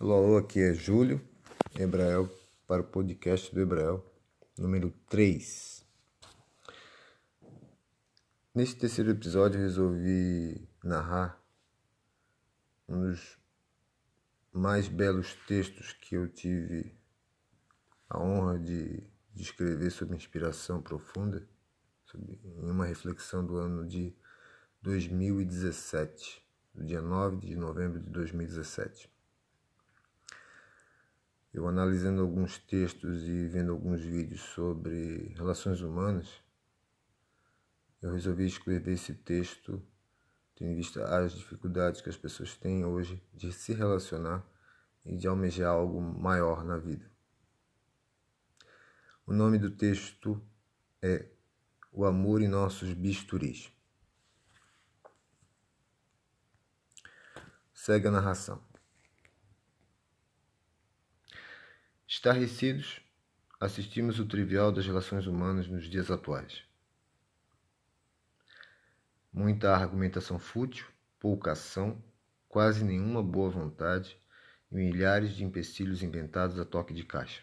Alô, alô, aqui é Júlio Hebrael para o podcast do Hebrael, número 3. Neste terceiro episódio resolvi narrar um dos mais belos textos que eu tive a honra de, de escrever sobre inspiração profunda, sobre, em uma reflexão do ano de 2017, do dia 9 de novembro de 2017 eu analisando alguns textos e vendo alguns vídeos sobre relações humanas, eu resolvi escrever esse texto tendo em vista as dificuldades que as pessoas têm hoje de se relacionar e de almejar algo maior na vida. O nome do texto é O Amor em Nossos Bisturis. Segue a narração. Estarrecidos, assistimos o trivial das relações humanas nos dias atuais. Muita argumentação fútil, pouca ação, quase nenhuma boa vontade e milhares de empecilhos inventados a toque de caixa.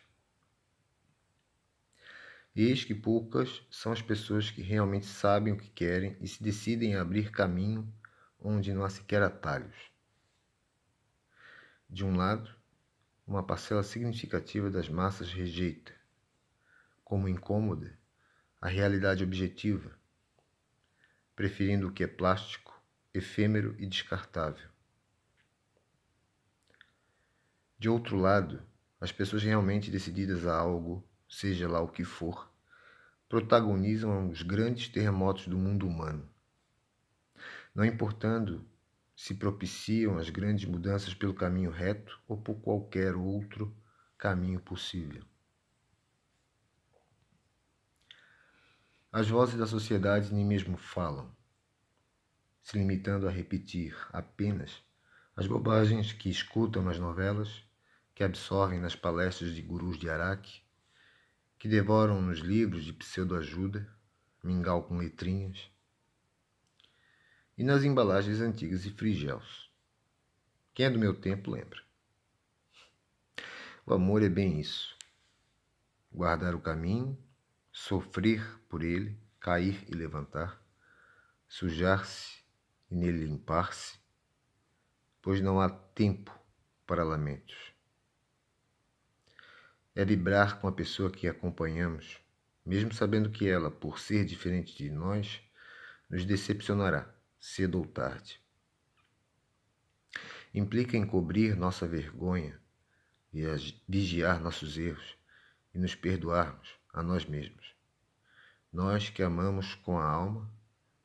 Eis que poucas são as pessoas que realmente sabem o que querem e se decidem a abrir caminho onde não há sequer atalhos. De um lado, uma parcela significativa das massas rejeita, como incômoda, a realidade objetiva, preferindo o que é plástico, efêmero e descartável. De outro lado, as pessoas realmente decididas a algo, seja lá o que for, protagonizam os grandes terremotos do mundo humano. Não importando se propiciam as grandes mudanças pelo caminho reto ou por qualquer outro caminho possível. As vozes da sociedade nem mesmo falam, se limitando a repetir apenas as bobagens que escutam nas novelas, que absorvem nas palestras de gurus de Araque, que devoram nos livros de pseudoajuda, mingau com letrinhas, e nas embalagens antigas de frigels. Quem é do meu tempo lembra. O amor é bem isso. Guardar o caminho, sofrer por ele, cair e levantar, sujar-se e nele limpar-se, pois não há tempo para lamentos. É vibrar com a pessoa que acompanhamos, mesmo sabendo que ela, por ser diferente de nós, nos decepcionará cedo ou tarde. Implica em cobrir nossa vergonha e vigiar nossos erros e nos perdoarmos a nós mesmos. Nós que amamos com a alma,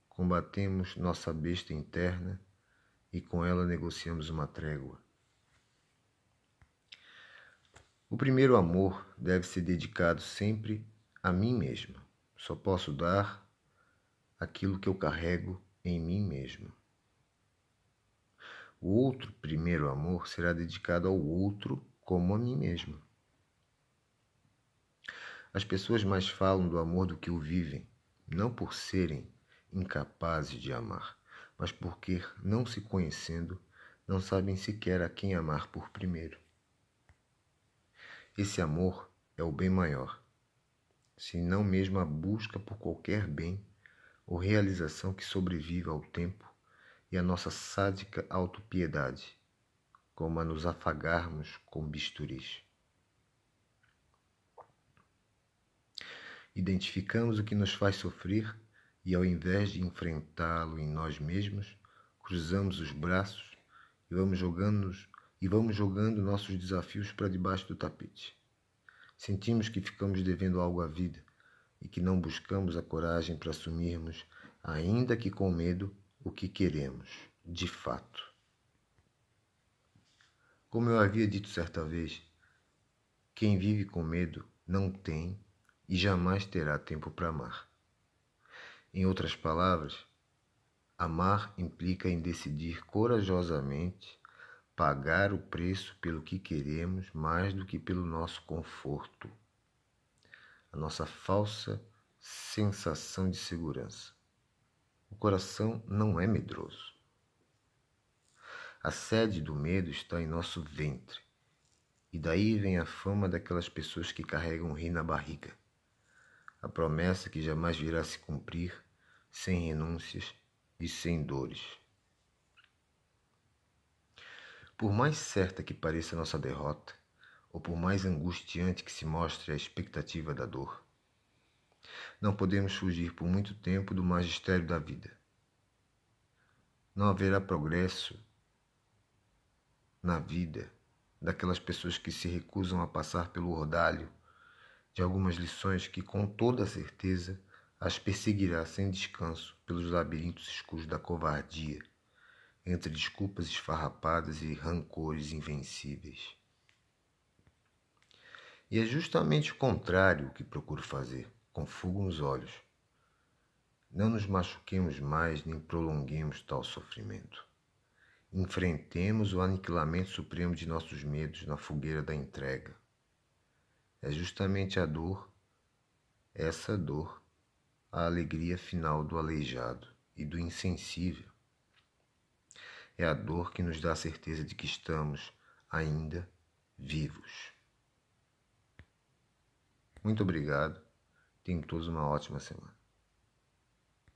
combatemos nossa besta interna e com ela negociamos uma trégua. O primeiro amor deve ser dedicado sempre a mim mesmo. Só posso dar aquilo que eu carrego em mim mesmo. O outro primeiro amor será dedicado ao outro como a mim mesmo. As pessoas mais falam do amor do que o vivem, não por serem incapazes de amar, mas porque, não se conhecendo, não sabem sequer a quem amar por primeiro. Esse amor é o bem maior, se não mesmo a busca por qualquer bem ou realização que sobrevive ao tempo e à nossa sádica autopiedade, como a nos afagarmos com bisturis. Identificamos o que nos faz sofrer e, ao invés de enfrentá-lo em nós mesmos, cruzamos os braços e vamos jogando e vamos jogando nossos desafios para debaixo do tapete. Sentimos que ficamos devendo algo à vida e que não buscamos a coragem para assumirmos, ainda que com medo, o que queremos, de fato. Como eu havia dito certa vez, quem vive com medo não tem e jamais terá tempo para amar. Em outras palavras, amar implica em decidir corajosamente pagar o preço pelo que queremos mais do que pelo nosso conforto a nossa falsa sensação de segurança. O coração não é medroso. A sede do medo está em nosso ventre E daí vem a fama daquelas pessoas que carregam rei na barriga. A promessa que jamais virá se cumprir sem renúncias e sem dores. Por mais certa que pareça nossa derrota, ou por mais angustiante que se mostre a expectativa da dor, não podemos fugir por muito tempo do magistério da vida. Não haverá progresso na vida daquelas pessoas que se recusam a passar pelo ordalho de algumas lições que, com toda certeza, as perseguirá sem descanso pelos labirintos escuros da covardia, entre desculpas esfarrapadas e rancores invencíveis. E é justamente o contrário que procuro fazer, com fogo nos olhos. Não nos machuquemos mais nem prolonguemos tal sofrimento. Enfrentemos o aniquilamento supremo de nossos medos na fogueira da entrega. É justamente a dor, essa dor, a alegria final do aleijado e do insensível. É a dor que nos dá a certeza de que estamos ainda vivos. Muito obrigado. Tenham todos uma ótima semana.